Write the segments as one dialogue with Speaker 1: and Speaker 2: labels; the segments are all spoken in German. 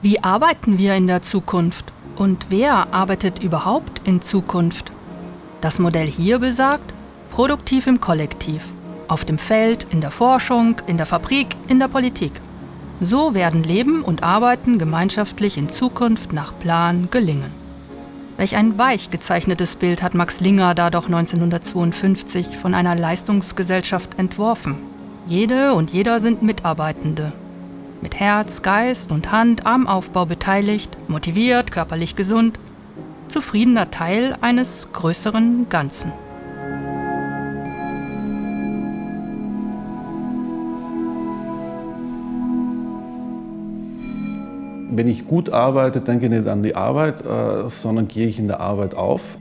Speaker 1: Wie arbeiten wir in der Zukunft? Und wer arbeitet überhaupt in Zukunft? Das Modell hier besagt, produktiv im Kollektiv, auf dem Feld, in der Forschung, in der Fabrik, in der Politik. So werden Leben und Arbeiten gemeinschaftlich in Zukunft nach Plan gelingen. Welch ein weich gezeichnetes Bild hat Max Linger da doch 1952 von einer Leistungsgesellschaft entworfen. Jede und jeder sind Mitarbeitende. Mit Herz, Geist und Hand am Aufbau beteiligt, motiviert, körperlich gesund, zufriedener Teil eines größeren Ganzen.
Speaker 2: Wenn ich gut arbeite, denke ich nicht an die Arbeit, äh, sondern gehe ich in der Arbeit auf.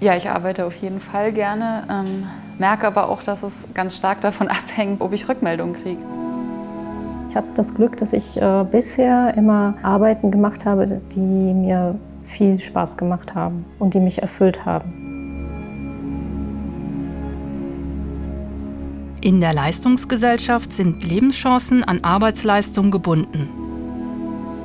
Speaker 3: Ja, ich arbeite auf jeden Fall gerne, ähm, merke aber auch, dass es ganz stark davon abhängt, ob ich Rückmeldungen kriege.
Speaker 4: Ich habe das Glück, dass ich äh, bisher immer Arbeiten gemacht habe, die mir viel Spaß gemacht haben und die mich erfüllt haben.
Speaker 1: In der Leistungsgesellschaft sind Lebenschancen an Arbeitsleistung gebunden.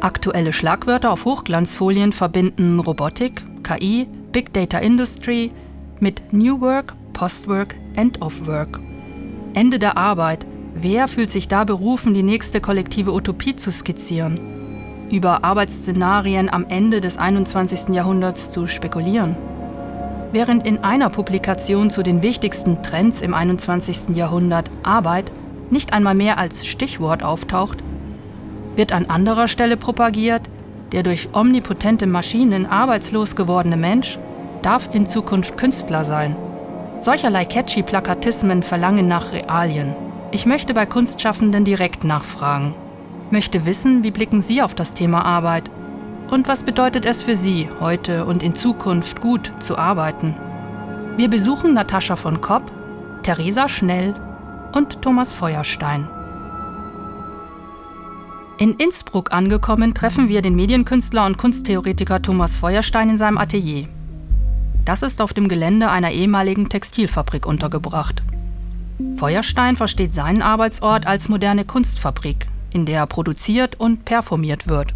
Speaker 1: Aktuelle Schlagwörter auf Hochglanzfolien verbinden Robotik, KI, Big Data Industry mit New Work, Postwork, End of Work. Ende der Arbeit. Wer fühlt sich da berufen, die nächste kollektive Utopie zu skizzieren? Über Arbeitsszenarien am Ende des 21. Jahrhunderts zu spekulieren? Während in einer Publikation zu den wichtigsten Trends im 21. Jahrhundert Arbeit nicht einmal mehr als Stichwort auftaucht, wird an anderer Stelle propagiert, der durch omnipotente Maschinen arbeitslos gewordene Mensch darf in Zukunft Künstler sein. Solcherlei catchy Plakatismen verlangen nach Realien. Ich möchte bei Kunstschaffenden direkt nachfragen. Möchte wissen, wie blicken Sie auf das Thema Arbeit? Und was bedeutet es für Sie, heute und in Zukunft gut zu arbeiten? Wir besuchen Natascha von Kopp, Theresa Schnell und Thomas Feuerstein. In Innsbruck angekommen, treffen wir den Medienkünstler und Kunsttheoretiker Thomas Feuerstein in seinem Atelier. Das ist auf dem Gelände einer ehemaligen Textilfabrik untergebracht. Feuerstein versteht seinen Arbeitsort als moderne Kunstfabrik, in der produziert und performiert wird.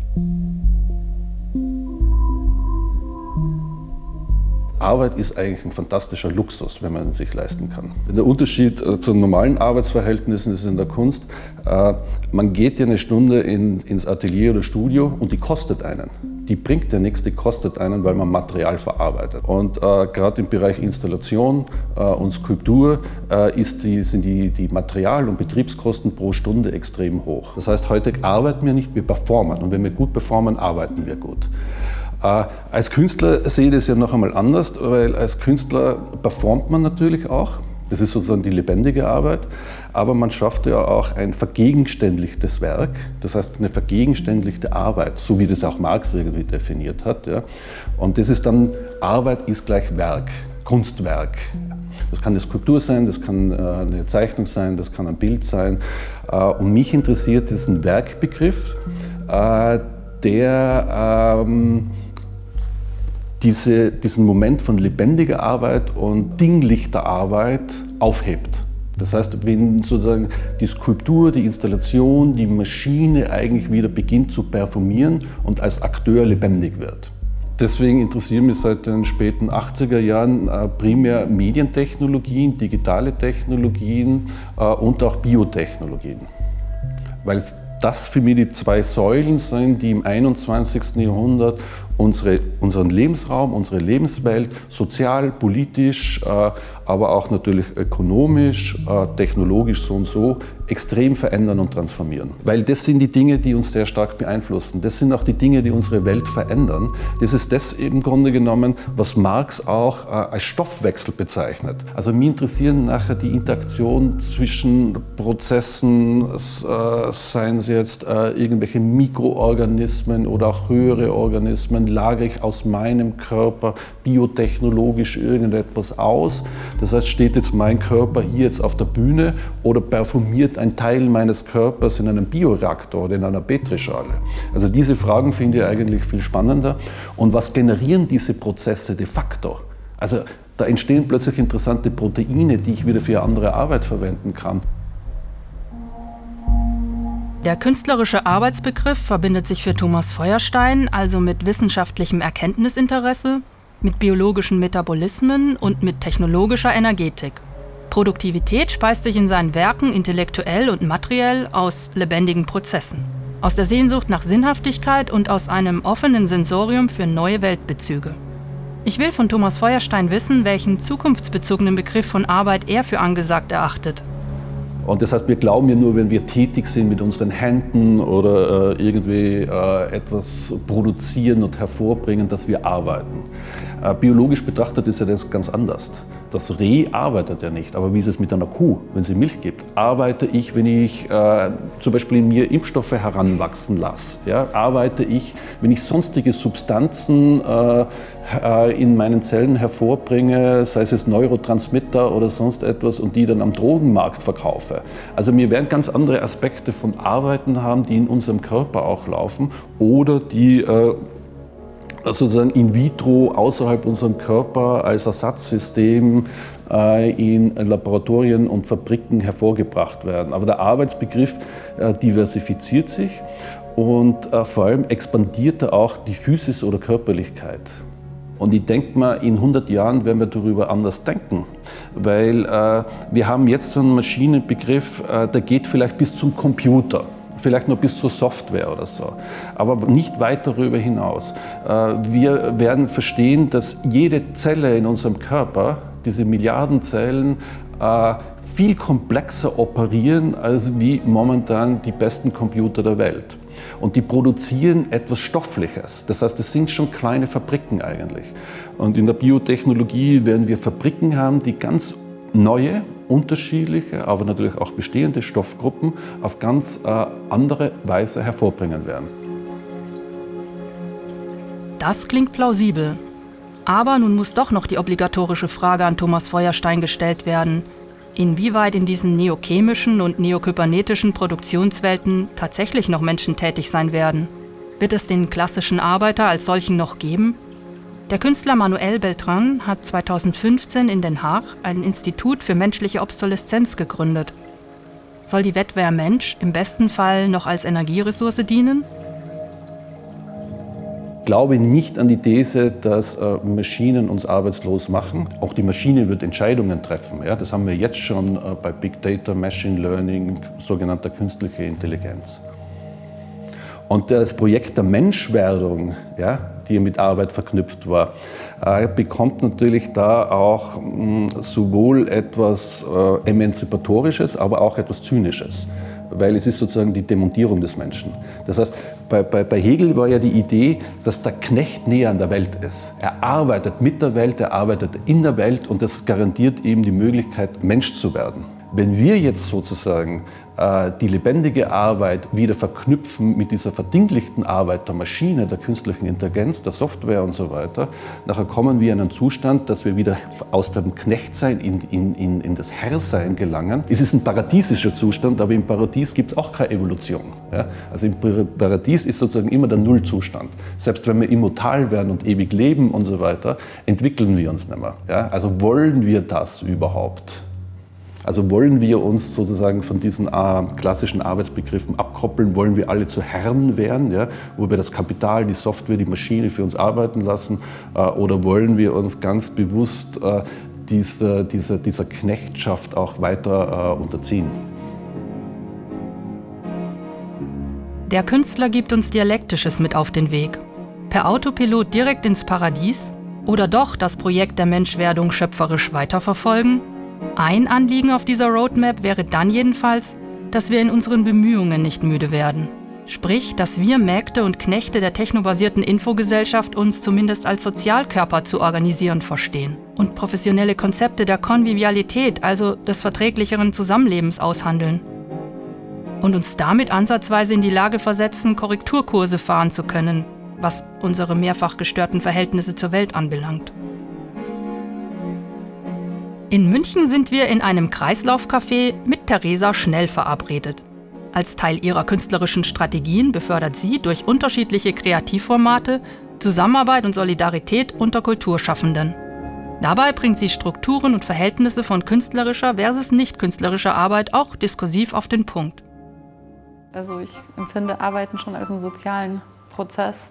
Speaker 2: Arbeit ist eigentlich ein fantastischer Luxus, wenn man sich leisten kann. Der Unterschied äh, zu normalen Arbeitsverhältnissen ist in der Kunst, äh, man geht ja eine Stunde in, ins Atelier oder Studio und die kostet einen. Die bringt ja nichts, die kostet einen, weil man Material verarbeitet. Und äh, gerade im Bereich Installation äh, und Skulptur äh, die, sind die, die Material- und Betriebskosten pro Stunde extrem hoch. Das heißt, heute arbeiten wir nicht, wir performen. Und wenn wir gut performen, arbeiten wir gut. Äh, als Künstler sehe ich das ja noch einmal anders, weil als Künstler performt man natürlich auch. Das ist sozusagen die lebendige Arbeit. Aber man schafft ja auch ein vergegenständlichtes Werk, das heißt eine vergegenständlichte Arbeit, so wie das auch Marx irgendwie definiert hat. Ja. Und das ist dann, Arbeit ist gleich Werk, Kunstwerk. Das kann eine Skulptur sein, das kann äh, eine Zeichnung sein, das kann ein Bild sein. Äh, und mich interessiert diesen Werkbegriff, der ähm, diese, diesen Moment von lebendiger Arbeit und dinglichter Arbeit aufhebt. Das heißt, wenn sozusagen die Skulptur, die Installation, die Maschine eigentlich wieder beginnt zu performieren und als Akteur lebendig wird. Deswegen interessieren mich seit den späten 80er Jahren äh, primär Medientechnologien, digitale Technologien äh, und auch Biotechnologien. Weil das für mich die zwei Säulen sind, die im 21. Jahrhundert unsere, unseren Lebensraum, unsere Lebenswelt sozial, politisch, äh, aber auch natürlich ökonomisch, äh, technologisch so und so extrem verändern und transformieren. Weil das sind die Dinge, die uns sehr stark beeinflussen. Das sind auch die Dinge, die unsere Welt verändern. Das ist das im Grunde genommen, was Marx auch äh, als Stoffwechsel bezeichnet. Also mich interessieren nachher die Interaktion zwischen Prozessen, seien sie jetzt irgendwelche Mikroorganismen oder auch höhere Organismen, lagere ich aus meinem Körper biotechnologisch irgendetwas aus. Das heißt, steht jetzt mein Körper hier jetzt auf der Bühne oder performiert ein Teil meines Körpers in einem Bioreaktor oder in einer Petrischale? Also diese Fragen finde ich eigentlich viel spannender. Und was generieren diese Prozesse de facto? Also da entstehen plötzlich interessante Proteine, die ich wieder für andere Arbeit verwenden kann.
Speaker 1: Der künstlerische Arbeitsbegriff verbindet sich für Thomas Feuerstein also mit wissenschaftlichem Erkenntnisinteresse, mit biologischen Metabolismen und mit technologischer Energetik. Produktivität speist sich in seinen Werken intellektuell und materiell aus lebendigen Prozessen, aus der Sehnsucht nach Sinnhaftigkeit und aus einem offenen Sensorium für neue Weltbezüge. Ich will von Thomas Feuerstein wissen, welchen zukunftsbezogenen Begriff von Arbeit er für angesagt erachtet.
Speaker 2: Und das heißt, wir glauben ja nur, wenn wir tätig sind mit unseren Händen oder äh, irgendwie äh, etwas produzieren und hervorbringen, dass wir arbeiten. Äh, biologisch betrachtet ist ja das ganz anders. Das Reh arbeitet ja nicht, aber wie ist es mit einer Kuh, wenn sie Milch gibt? Arbeite ich, wenn ich äh, zum Beispiel in mir Impfstoffe heranwachsen lasse? Ja? Arbeite ich, wenn ich sonstige Substanzen äh, in meinen Zellen hervorbringe, sei es Neurotransmitter oder sonst etwas, und die dann am Drogenmarkt verkaufe? Also wir werden ganz andere Aspekte von Arbeiten haben, die in unserem Körper auch laufen oder die äh, sozusagen in vitro außerhalb unserem Körper als Ersatzsystem äh, in Laboratorien und Fabriken hervorgebracht werden. Aber der Arbeitsbegriff äh, diversifiziert sich und äh, vor allem expandiert er auch die Physis oder Körperlichkeit. Und ich denke mal, in 100 Jahren werden wir darüber anders denken, weil äh, wir haben jetzt so einen Maschinenbegriff, äh, der geht vielleicht bis zum Computer vielleicht nur bis zur Software oder so, aber nicht weit darüber hinaus. Äh, wir werden verstehen, dass jede Zelle in unserem Körper, diese Milliarden Zellen, äh, viel komplexer operieren als wie momentan die besten Computer der Welt. Und die produzieren etwas Stoffliches. Das heißt, es sind schon kleine Fabriken eigentlich. Und in der Biotechnologie werden wir Fabriken haben, die ganz neue, unterschiedliche, aber natürlich auch bestehende Stoffgruppen auf ganz äh, andere Weise hervorbringen werden.
Speaker 1: Das klingt plausibel. Aber nun muss doch noch die obligatorische Frage an Thomas Feuerstein gestellt werden. Inwieweit in diesen neochemischen und neokybernetischen Produktionswelten tatsächlich noch Menschen tätig sein werden? Wird es den klassischen Arbeiter als solchen noch geben? Der Künstler Manuel Beltran hat 2015 in Den Haag ein Institut für menschliche Obsoleszenz gegründet. Soll die Wettwehr Mensch im besten Fall noch als Energieressource dienen?
Speaker 2: Ich glaube nicht an die These, dass äh, Maschinen uns arbeitslos machen. Auch die Maschine wird Entscheidungen treffen. Ja? Das haben wir jetzt schon äh, bei Big Data, Machine Learning, sogenannter künstliche Intelligenz. Und das Projekt der Menschwerdung, ja, die mit Arbeit verknüpft war, äh, bekommt natürlich da auch mh, sowohl etwas äh, Emanzipatorisches, aber auch etwas Zynisches. Weil es ist sozusagen die Demontierung des Menschen. Das heißt, bei, bei, bei Hegel war ja die Idee, dass der Knecht näher an der Welt ist. Er arbeitet mit der Welt, er arbeitet in der Welt und das garantiert ihm die Möglichkeit, Mensch zu werden. Wenn wir jetzt sozusagen die lebendige Arbeit wieder verknüpfen mit dieser verdinglichten Arbeit der Maschine, der künstlichen Intelligenz, der Software und so weiter, nachher kommen wir in einen Zustand, dass wir wieder aus dem Knechtsein in, in, in, in das Herrsein gelangen. Es ist ein paradiesischer Zustand, aber im Paradies gibt es auch keine Evolution. Ja? Also im Paradies ist sozusagen immer der Nullzustand. Selbst wenn wir immortal werden und ewig leben und so weiter, entwickeln wir uns nicht mehr. Ja? Also wollen wir das überhaupt? Also wollen wir uns sozusagen von diesen äh, klassischen Arbeitsbegriffen abkoppeln, wollen wir alle zu Herren werden, ja, wo wir das Kapital, die Software, die Maschine für uns arbeiten lassen, äh, oder wollen wir uns ganz bewusst äh, diese, diese, dieser Knechtschaft auch weiter unterziehen?
Speaker 1: Der Künstler gibt uns Dialektisches mit auf den Weg. Per Autopilot direkt ins Paradies oder doch das Projekt der Menschwerdung schöpferisch weiterverfolgen? Ein Anliegen auf dieser Roadmap wäre dann jedenfalls, dass wir in unseren Bemühungen nicht müde werden. Sprich, dass wir Mägde und Knechte der technobasierten Infogesellschaft uns zumindest als Sozialkörper zu organisieren verstehen und professionelle Konzepte der Konvivialität, also des verträglicheren Zusammenlebens aushandeln. Und uns damit ansatzweise in die Lage versetzen, Korrekturkurse fahren zu können, was unsere mehrfach gestörten Verhältnisse zur Welt anbelangt. In München sind wir in einem Kreislaufcafé mit Theresa Schnell verabredet. Als Teil ihrer künstlerischen Strategien befördert sie durch unterschiedliche Kreativformate Zusammenarbeit und Solidarität unter Kulturschaffenden. Dabei bringt sie Strukturen und Verhältnisse von künstlerischer versus nicht künstlerischer Arbeit auch diskursiv auf den Punkt.
Speaker 3: Also ich empfinde Arbeiten schon als einen sozialen Prozess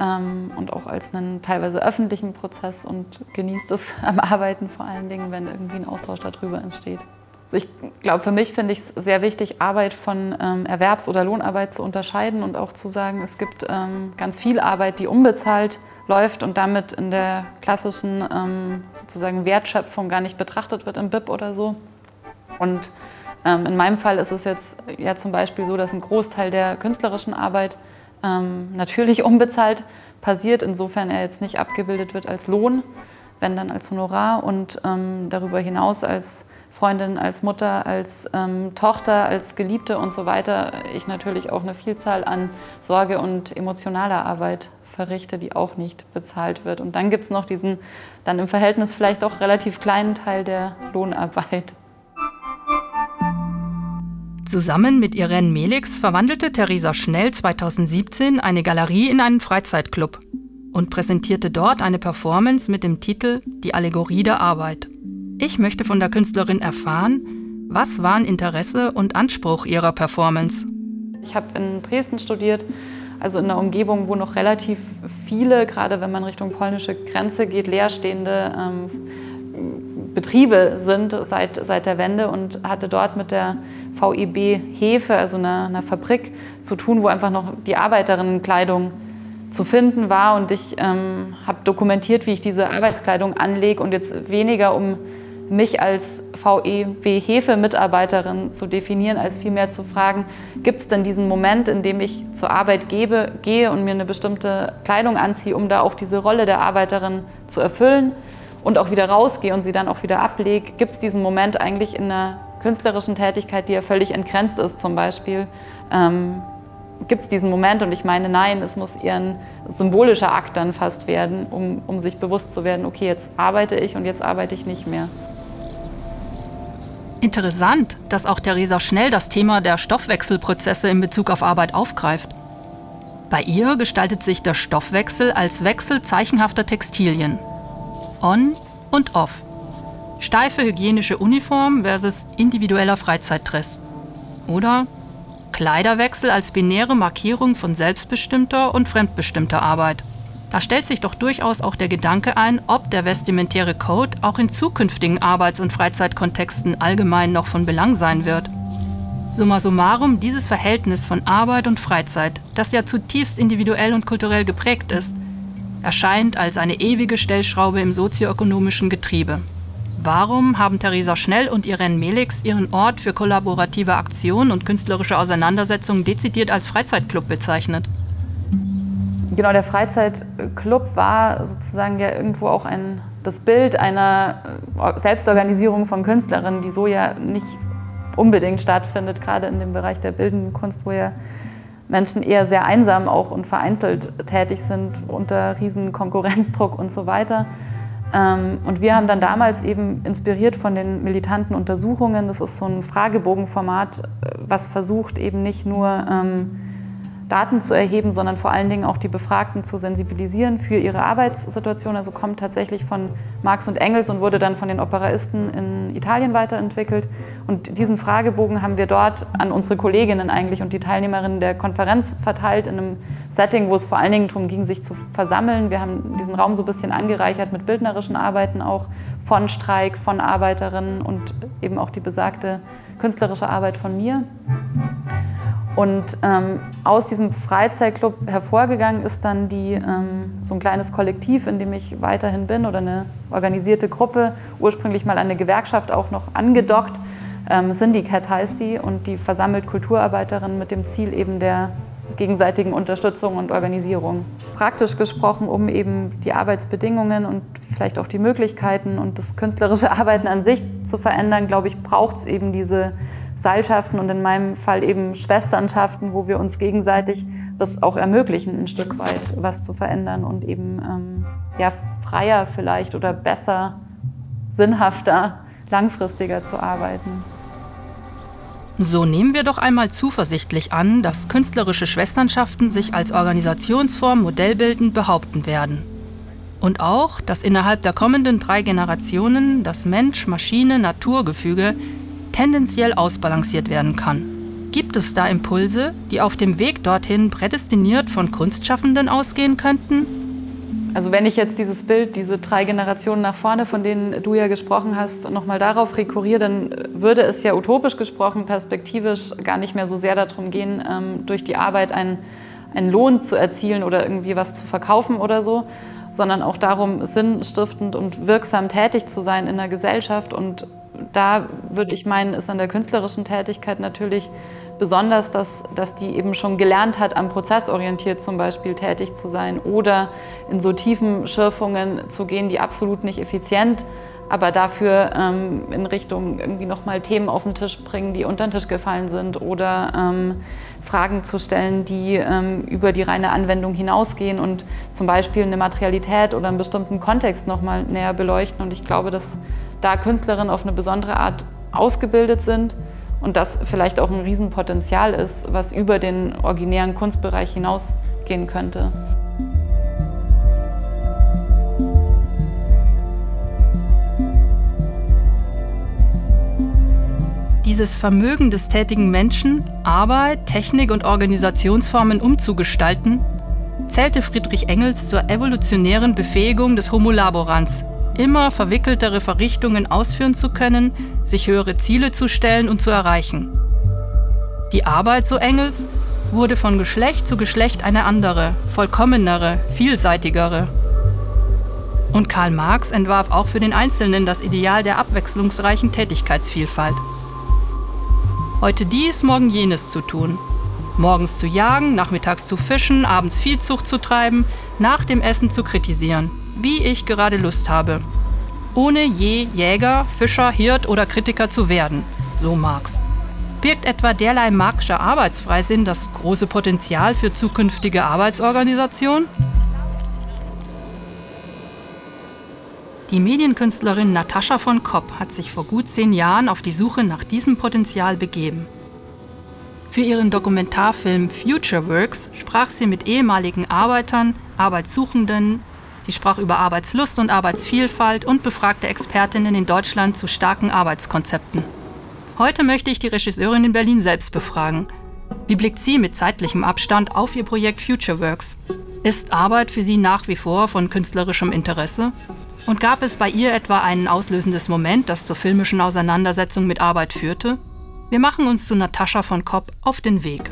Speaker 3: ähm, und auch als einen teilweise öffentlichen Prozess und genießt es am Arbeiten vor allen Dingen, wenn irgendwie ein Austausch darüber entsteht. Also ich glaube, für mich finde ich es sehr wichtig, Arbeit von ähm, Erwerbs- oder Lohnarbeit zu unterscheiden und auch zu sagen, es gibt ähm, ganz viel Arbeit, die unbezahlt läuft und damit in der klassischen ähm, sozusagen Wertschöpfung gar nicht betrachtet wird im BIP oder so. Und ähm, in meinem Fall ist es jetzt ja zum Beispiel so, dass ein Großteil der künstlerischen Arbeit ähm, natürlich unbezahlt passiert, insofern er jetzt nicht abgebildet wird als Lohn, wenn dann als Honorar und ähm, darüber hinaus als Freundin, als Mutter, als ähm, Tochter, als Geliebte und so weiter, ich natürlich auch eine Vielzahl an Sorge und emotionaler Arbeit verrichte, die auch nicht bezahlt wird. Und dann gibt es noch diesen dann im Verhältnis vielleicht auch relativ kleinen Teil der Lohnarbeit.
Speaker 1: Zusammen mit Irene Melix verwandelte Theresa Schnell 2017 eine Galerie in einen Freizeitclub und präsentierte dort eine Performance mit dem Titel Die Allegorie der Arbeit. Ich möchte von der Künstlerin erfahren, was waren Interesse und Anspruch ihrer Performance?
Speaker 3: Ich habe in Dresden studiert, also in einer Umgebung, wo noch relativ viele, gerade wenn man Richtung polnische Grenze geht, leerstehende ähm, Betriebe sind seit, seit der Wende und hatte dort mit der VEB Hefe, also einer, einer Fabrik, zu tun, wo einfach noch die Arbeiterinnenkleidung zu finden war. Und ich ähm, habe dokumentiert, wie ich diese Arbeitskleidung anlege und jetzt weniger um mich als VEB-Hefe-Mitarbeiterin zu definieren, als vielmehr zu fragen, gibt es denn diesen Moment, in dem ich zur Arbeit gebe, gehe und mir eine bestimmte Kleidung anziehe, um da auch diese Rolle der Arbeiterin zu erfüllen und auch wieder rausgehe und sie dann auch wieder ablege? Gibt es diesen Moment eigentlich in einer künstlerischen Tätigkeit, die ja völlig entgrenzt ist zum Beispiel? Ähm, Gibt es diesen Moment? Und ich meine, nein, es muss eher ein symbolischer Akt dann fast werden, um, um sich bewusst zu werden, okay, jetzt arbeite ich und jetzt arbeite ich nicht mehr.
Speaker 1: Interessant, dass auch Theresa Schnell das Thema der Stoffwechselprozesse in Bezug auf Arbeit aufgreift. Bei ihr gestaltet sich der Stoffwechsel als Wechsel zeichenhafter Textilien. On und off. Steife hygienische Uniform versus individueller Freizeitdress. Oder Kleiderwechsel als binäre Markierung von selbstbestimmter und fremdbestimmter Arbeit. Da stellt sich doch durchaus auch der Gedanke ein, ob der vestimentäre Code auch in zukünftigen Arbeits- und Freizeitkontexten allgemein noch von Belang sein wird. Summa summarum, dieses Verhältnis von Arbeit und Freizeit, das ja zutiefst individuell und kulturell geprägt ist, erscheint als eine ewige Stellschraube im sozioökonomischen Getriebe. Warum haben Theresa Schnell und Irene Melix ihren Ort für kollaborative Aktion und künstlerische Auseinandersetzungen dezidiert als Freizeitclub bezeichnet?
Speaker 3: Genau, der Freizeitclub war sozusagen ja irgendwo auch ein, das Bild einer äh, Selbstorganisierung von Künstlerinnen, die so ja nicht unbedingt stattfindet, gerade in dem Bereich der bildenden Kunst, wo ja Menschen eher sehr einsam auch und vereinzelt tätig sind unter riesen Konkurrenzdruck und so weiter. Ähm, und wir haben dann damals eben inspiriert von den militanten Untersuchungen, das ist so ein Fragebogenformat, äh, was versucht eben nicht nur ähm, Daten zu erheben, sondern vor allen Dingen auch die Befragten zu sensibilisieren für ihre Arbeitssituation. Also kommt tatsächlich von Marx und Engels und wurde dann von den Operaisten in Italien weiterentwickelt. Und diesen Fragebogen haben wir dort an unsere Kolleginnen eigentlich und die Teilnehmerinnen der Konferenz verteilt in einem Setting, wo es vor allen Dingen darum ging, sich zu versammeln. Wir haben diesen Raum so ein bisschen angereichert mit bildnerischen Arbeiten auch von Streik, von Arbeiterinnen und eben auch die besagte künstlerische Arbeit von mir. Und ähm, aus diesem Freizeitclub hervorgegangen ist dann die, ähm, so ein kleines Kollektiv, in dem ich weiterhin bin oder eine organisierte Gruppe, ursprünglich mal eine Gewerkschaft auch noch angedockt. Ähm, Syndicat heißt die und die versammelt Kulturarbeiterinnen mit dem Ziel eben der gegenseitigen Unterstützung und Organisierung. Praktisch gesprochen, um eben die Arbeitsbedingungen und vielleicht auch die Möglichkeiten und das künstlerische Arbeiten an sich zu verändern, glaube ich, braucht es eben diese Seilschaften und in meinem Fall eben Schwesternschaften, wo wir uns gegenseitig das auch ermöglichen, ein Stück weit was zu verändern und eben ähm, ja, freier vielleicht oder besser, sinnhafter, langfristiger zu arbeiten.
Speaker 1: So nehmen wir doch einmal zuversichtlich an, dass künstlerische Schwesternschaften sich als Organisationsform modellbildend behaupten werden. Und auch, dass innerhalb der kommenden drei Generationen das Mensch-Maschine-Naturgefüge tendenziell ausbalanciert werden kann. Gibt es da Impulse, die auf dem Weg dorthin prädestiniert von Kunstschaffenden ausgehen könnten?
Speaker 3: Also wenn ich jetzt dieses Bild, diese drei Generationen nach vorne, von denen du ja gesprochen hast, nochmal darauf rekurriere, dann würde es ja utopisch gesprochen, perspektivisch gar nicht mehr so sehr darum gehen, ähm, durch die Arbeit einen, einen Lohn zu erzielen oder irgendwie was zu verkaufen oder so, sondern auch darum, sinnstiftend und wirksam tätig zu sein in der Gesellschaft. Und da würde ich meinen, ist an der künstlerischen Tätigkeit natürlich besonders, dass, dass die eben schon gelernt hat, am Prozess orientiert zum Beispiel tätig zu sein oder in so tiefen Schürfungen zu gehen, die absolut nicht effizient aber dafür ähm, in Richtung irgendwie nochmal Themen auf den Tisch bringen, die unter den Tisch gefallen sind oder ähm, Fragen zu stellen, die ähm, über die reine Anwendung hinausgehen und zum Beispiel eine Materialität oder einen bestimmten Kontext nochmal näher beleuchten. Und ich glaube, dass da Künstlerinnen auf eine besondere Art ausgebildet sind und das vielleicht auch ein Riesenpotenzial ist, was über den originären Kunstbereich hinausgehen könnte.
Speaker 1: dieses Vermögen des tätigen Menschen, Arbeit, Technik und Organisationsformen umzugestalten, zählte Friedrich Engels zur evolutionären Befähigung des Homo laborans, immer verwickeltere Verrichtungen ausführen zu können, sich höhere Ziele zu stellen und zu erreichen. Die Arbeit, so Engels, wurde von Geschlecht zu Geschlecht eine andere, vollkommenere, vielseitigere. Und Karl Marx entwarf auch für den Einzelnen das Ideal der abwechslungsreichen Tätigkeitsvielfalt. Heute dies, morgen jenes zu tun. Morgens zu jagen, nachmittags zu fischen, abends Viehzucht zu treiben, nach dem Essen zu kritisieren, wie ich gerade Lust habe. Ohne je Jäger, Fischer, Hirt oder Kritiker zu werden, so Marx. Birgt etwa derlei marxischer Arbeitsfreisinn das große Potenzial für zukünftige Arbeitsorganisation? Die Medienkünstlerin Natascha von Kopp hat sich vor gut zehn Jahren auf die Suche nach diesem Potenzial begeben. Für ihren Dokumentarfilm Future Works sprach sie mit ehemaligen Arbeitern, Arbeitssuchenden, sie sprach über Arbeitslust und Arbeitsvielfalt und befragte Expertinnen in Deutschland zu starken Arbeitskonzepten. Heute möchte ich die Regisseurin in Berlin selbst befragen. Wie blickt sie mit zeitlichem Abstand auf ihr Projekt Future Works? Ist Arbeit für sie nach wie vor von künstlerischem Interesse? Und gab es bei ihr etwa ein auslösendes Moment, das zur filmischen Auseinandersetzung mit Arbeit führte? Wir machen uns zu Natascha von Kopp auf den Weg.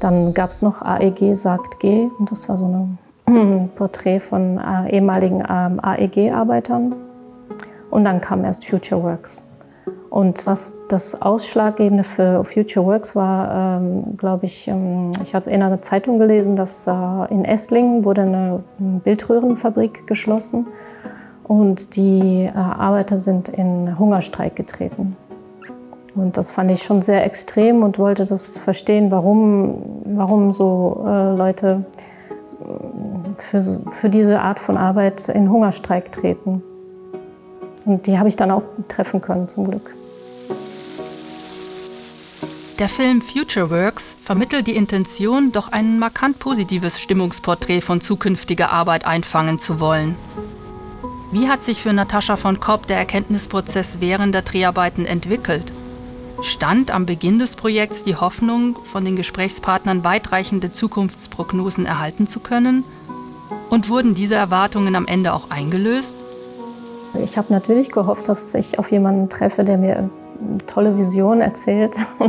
Speaker 4: Dann gab es noch AEG sagt G und das war so ein Porträt von äh, ehemaligen ähm, AEG-Arbeitern. Und dann kam erst Future Works. Und was das Ausschlaggebende für Future Works war, ähm, glaube ich, ähm, ich habe in einer Zeitung gelesen, dass äh, in Esslingen wurde eine Bildröhrenfabrik geschlossen und die äh, Arbeiter sind in Hungerstreik getreten. Und das fand ich schon sehr extrem und wollte das verstehen, warum, warum so äh, Leute für, für diese Art von Arbeit in Hungerstreik treten. Und die habe ich dann auch treffen können, zum Glück.
Speaker 1: Der Film Future Works vermittelt die Intention, doch ein markant positives Stimmungsporträt von zukünftiger Arbeit einfangen zu wollen. Wie hat sich für Natascha von Kopp der Erkenntnisprozess während der Dreharbeiten entwickelt? Stand am Beginn des Projekts die Hoffnung, von den Gesprächspartnern weitreichende Zukunftsprognosen erhalten zu können? Und wurden diese Erwartungen am Ende auch eingelöst?
Speaker 4: Ich habe natürlich gehofft, dass ich auf jemanden treffe, der mir tolle Vision erzählt, äh,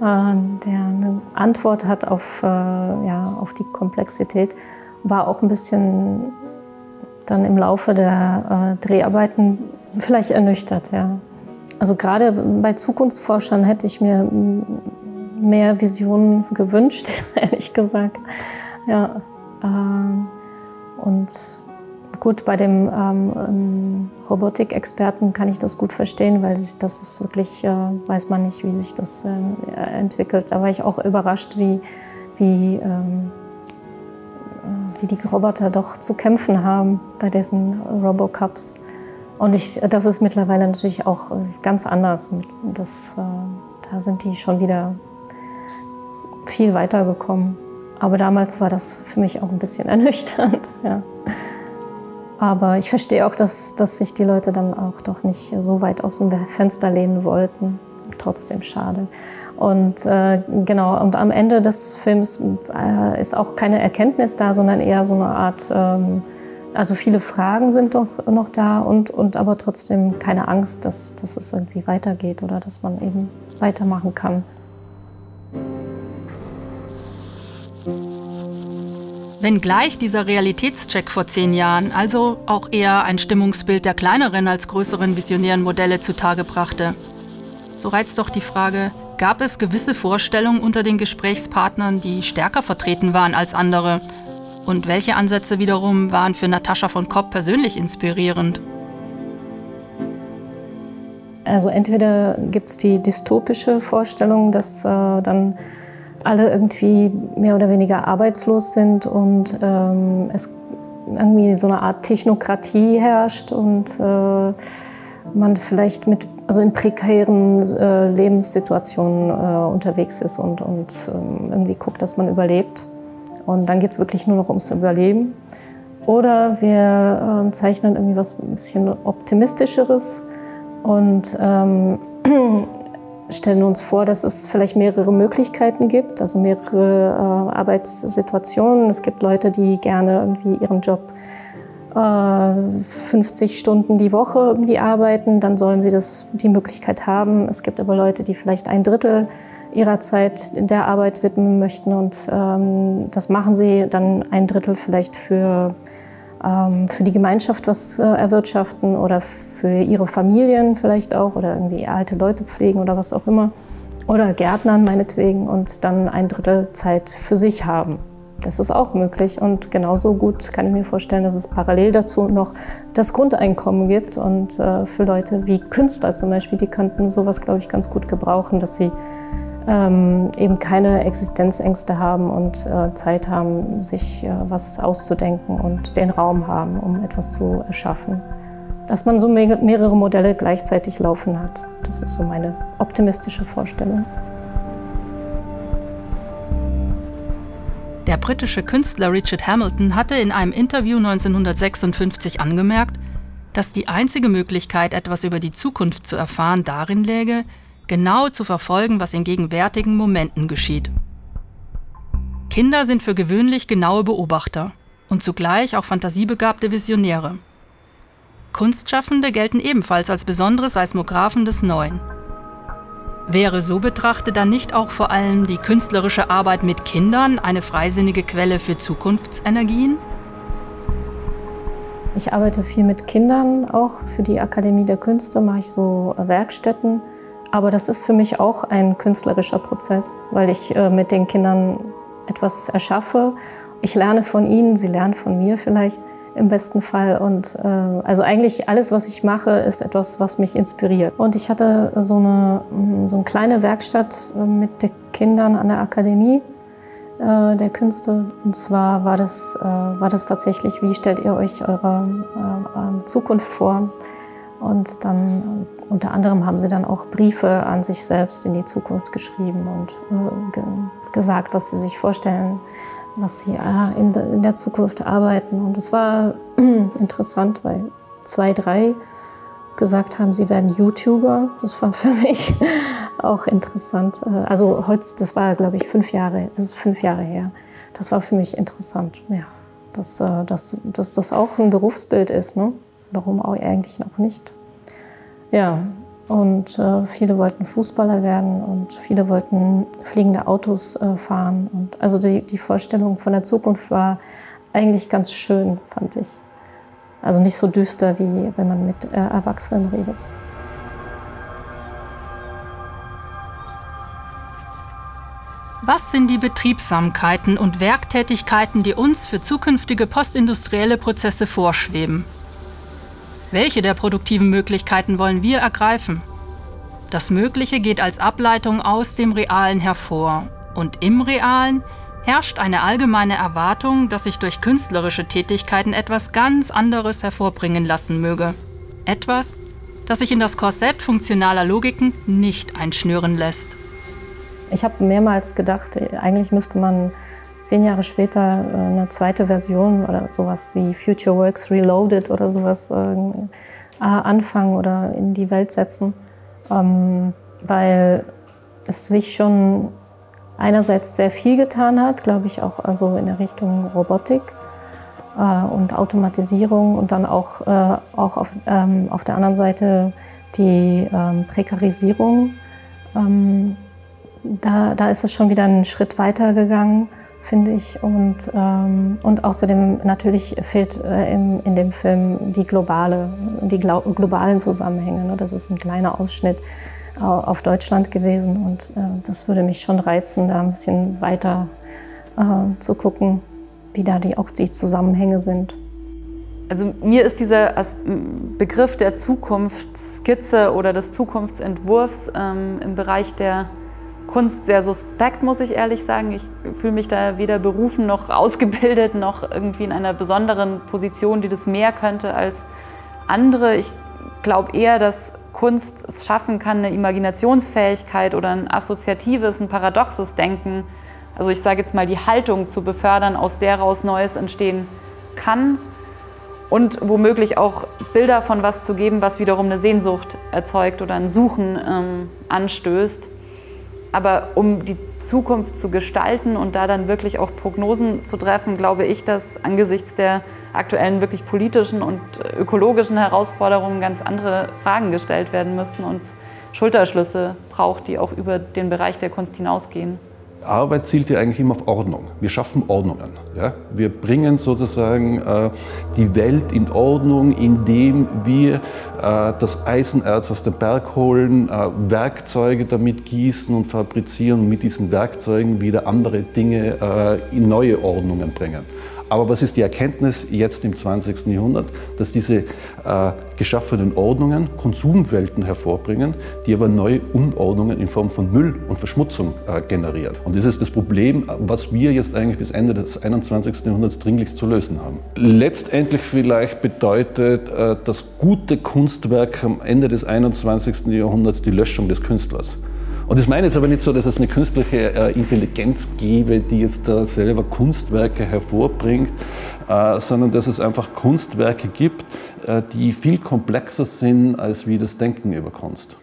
Speaker 4: der eine Antwort hat auf, äh, ja, auf die Komplexität, war auch ein bisschen dann im Laufe der äh, Dreharbeiten vielleicht ernüchtert. Ja. Also gerade bei Zukunftsforschern hätte ich mir mehr Visionen gewünscht, ehrlich gesagt. Ja, ähm, und Gut, bei dem ähm, ähm, Robotikexperten kann ich das gut verstehen, weil das ist wirklich, äh, weiß man nicht, wie sich das äh, entwickelt. Da war ich auch überrascht, wie, wie, ähm, wie die Roboter doch zu kämpfen haben bei diesen Robocups. Und ich, das ist mittlerweile natürlich auch ganz anders. Das, äh, da sind die schon wieder viel weiter gekommen. Aber damals war das für mich auch ein bisschen ernüchternd. Ja. Aber ich verstehe auch, dass, dass sich die Leute dann auch doch nicht so weit aus dem Fenster lehnen wollten. Trotzdem schade. Und äh, genau, und am Ende des Films äh, ist auch keine Erkenntnis da, sondern eher so eine Art, ähm, also viele Fragen sind doch noch da und, und aber trotzdem keine Angst, dass, dass es irgendwie weitergeht oder dass man eben weitermachen kann.
Speaker 1: Wenngleich dieser Realitätscheck vor zehn Jahren also auch eher ein Stimmungsbild der kleineren als größeren visionären Modelle zutage brachte, so reizt doch die Frage, gab es gewisse Vorstellungen unter den Gesprächspartnern, die stärker vertreten waren als andere? Und welche Ansätze wiederum waren für Natascha von Kopp persönlich inspirierend?
Speaker 4: Also entweder gibt es die dystopische Vorstellung, dass äh, dann alle irgendwie mehr oder weniger arbeitslos sind und ähm, es irgendwie so eine Art Technokratie herrscht und äh, man vielleicht mit also in prekären äh, Lebenssituationen äh, unterwegs ist und, und ähm, irgendwie guckt, dass man überlebt. Und dann geht es wirklich nur noch ums Überleben. Oder wir äh, zeichnen irgendwie was ein bisschen optimistischeres und ähm, stellen uns vor, dass es vielleicht mehrere Möglichkeiten gibt, also mehrere äh, Arbeitssituationen. Es gibt Leute, die gerne irgendwie ihren Job 50 äh, Stunden die Woche irgendwie arbeiten, dann sollen sie das, die Möglichkeit haben. Es gibt aber Leute, die vielleicht ein Drittel ihrer Zeit in der Arbeit widmen möchten und ähm, das machen sie dann ein Drittel vielleicht für, ähm, für die Gemeinschaft was äh, erwirtschaften oder für ihre Familien vielleicht auch oder irgendwie alte Leute pflegen oder was auch immer oder Gärtnern meinetwegen und dann ein Drittel Zeit für sich haben. Das ist auch möglich und genauso gut kann ich mir vorstellen, dass es parallel dazu noch das Grundeinkommen gibt und äh, für Leute wie Künstler zum Beispiel, die könnten sowas, glaube ich, ganz gut gebrauchen, dass sie ähm, eben keine Existenzängste haben und äh, Zeit haben, sich äh, was auszudenken und den Raum haben, um etwas zu erschaffen. Dass man so mehrere Modelle gleichzeitig laufen hat, das ist so meine optimistische Vorstellung.
Speaker 1: Der britische Künstler Richard Hamilton hatte in einem Interview 1956 angemerkt, dass die einzige Möglichkeit, etwas über die Zukunft zu erfahren, darin läge, genau zu verfolgen, was in gegenwärtigen Momenten geschieht. Kinder sind für gewöhnlich genaue Beobachter und zugleich auch fantasiebegabte Visionäre. Kunstschaffende gelten ebenfalls als besondere Seismographen des Neuen. Wäre so betrachtet dann nicht auch vor allem die künstlerische Arbeit mit Kindern eine freisinnige Quelle für Zukunftsenergien?
Speaker 4: Ich arbeite viel mit Kindern auch. Für die Akademie der Künste mache ich so Werkstätten. Aber das ist für mich auch ein künstlerischer Prozess, weil ich äh, mit den Kindern etwas erschaffe. Ich lerne von ihnen, sie lernen von mir vielleicht im besten Fall. Und äh, also eigentlich alles, was ich mache, ist etwas, was mich inspiriert. Und ich hatte so eine, mm, so eine kleine Werkstatt äh, mit den Kindern an der Akademie äh, der Künste. Und zwar war das, äh, war das tatsächlich, wie stellt ihr euch eure äh, Zukunft vor? Und dann unter anderem haben sie dann auch Briefe an sich selbst in die Zukunft geschrieben und äh, ge gesagt, was sie sich vorstellen, was sie äh, in der Zukunft arbeiten. Und es war interessant, weil zwei, drei gesagt haben, sie werden YouTuber. Das war für mich auch interessant. Äh, also heute, das war, glaube ich, fünf Jahre, das ist fünf Jahre her. Das war für mich interessant, ja. Dass, äh, dass, dass das auch ein Berufsbild ist, ne? Warum auch eigentlich noch nicht? Ja, und äh, viele wollten Fußballer werden und viele wollten fliegende Autos äh, fahren. Und also die, die Vorstellung von der Zukunft war eigentlich ganz schön, fand ich. Also nicht so düster, wie wenn man mit äh, Erwachsenen redet.
Speaker 1: Was sind die Betriebsamkeiten und Werktätigkeiten, die uns für zukünftige postindustrielle Prozesse vorschweben? Welche der produktiven Möglichkeiten wollen wir ergreifen? Das Mögliche geht als Ableitung aus dem Realen hervor. Und im Realen herrscht eine allgemeine Erwartung, dass sich durch künstlerische Tätigkeiten etwas ganz anderes hervorbringen lassen möge. Etwas, das sich in das Korsett funktionaler Logiken nicht einschnüren lässt.
Speaker 4: Ich habe mehrmals gedacht, eigentlich müsste man zehn Jahre später äh, eine zweite Version oder sowas wie Future Works Reloaded oder sowas äh, anfangen oder in die Welt setzen, ähm, weil es sich schon einerseits sehr viel getan hat, glaube ich auch also in der Richtung Robotik äh, und Automatisierung und dann auch, auch auf, ähm, auf der anderen Seite die ähm, Prekarisierung. Da, da ist es schon wieder einen Schritt weiter gegangen, finde ich. Und, ähm, und außerdem natürlich fehlt äh, im, in dem Film die, globale, die globalen Zusammenhänge. Ne? Das ist ein kleiner Ausschnitt auf Deutschland gewesen und äh, das würde mich schon reizen, da ein bisschen weiter äh, zu gucken, wie da die, auch die Zusammenhänge sind.
Speaker 3: Also mir ist dieser Begriff der Zukunftsskizze oder des Zukunftsentwurfs ähm, im Bereich der Kunst sehr suspekt, muss ich ehrlich sagen. Ich fühle mich da weder berufen noch ausgebildet noch irgendwie in einer besonderen Position, die das mehr könnte als andere. Ich glaube eher, dass Kunst es schaffen kann, eine Imaginationsfähigkeit oder ein assoziatives, ein paradoxes Denken, also ich sage jetzt mal die Haltung zu befördern, aus der heraus Neues entstehen kann und womöglich auch Bilder von was zu geben, was wiederum eine Sehnsucht erzeugt oder ein Suchen ähm, anstößt. Aber um die Zukunft zu gestalten und da dann wirklich auch Prognosen zu treffen, glaube ich, dass angesichts der aktuellen wirklich politischen und ökologischen Herausforderungen ganz andere Fragen gestellt werden müssen und Schulterschlüsse braucht, die auch über den Bereich der Kunst hinausgehen.
Speaker 2: Arbeit zielt ja eigentlich immer auf Ordnung. Wir schaffen Ordnungen. Ja? Wir bringen sozusagen äh, die Welt in Ordnung, indem wir äh, das Eisenerz aus dem Berg holen, äh, Werkzeuge damit gießen und fabrizieren und mit diesen Werkzeugen wieder andere Dinge äh, in neue Ordnungen bringen. Aber was ist die Erkenntnis jetzt im 20. Jahrhundert? Dass diese äh, geschaffenen Ordnungen Konsumwelten hervorbringen, die aber neue Unordnungen in Form von Müll und Verschmutzung äh, generieren. Und das ist das Problem, was wir jetzt eigentlich bis Ende des 21. Jahrhunderts dringlichst zu lösen haben. Letztendlich vielleicht bedeutet äh, das gute Kunstwerk am Ende des 21. Jahrhunderts die Löschung des Künstlers. Und ich meine jetzt aber nicht so, dass es eine künstliche äh, Intelligenz gäbe, die jetzt da selber Kunstwerke hervorbringt, äh, sondern dass es einfach Kunstwerke gibt, äh, die viel komplexer sind als wie das Denken über Kunst.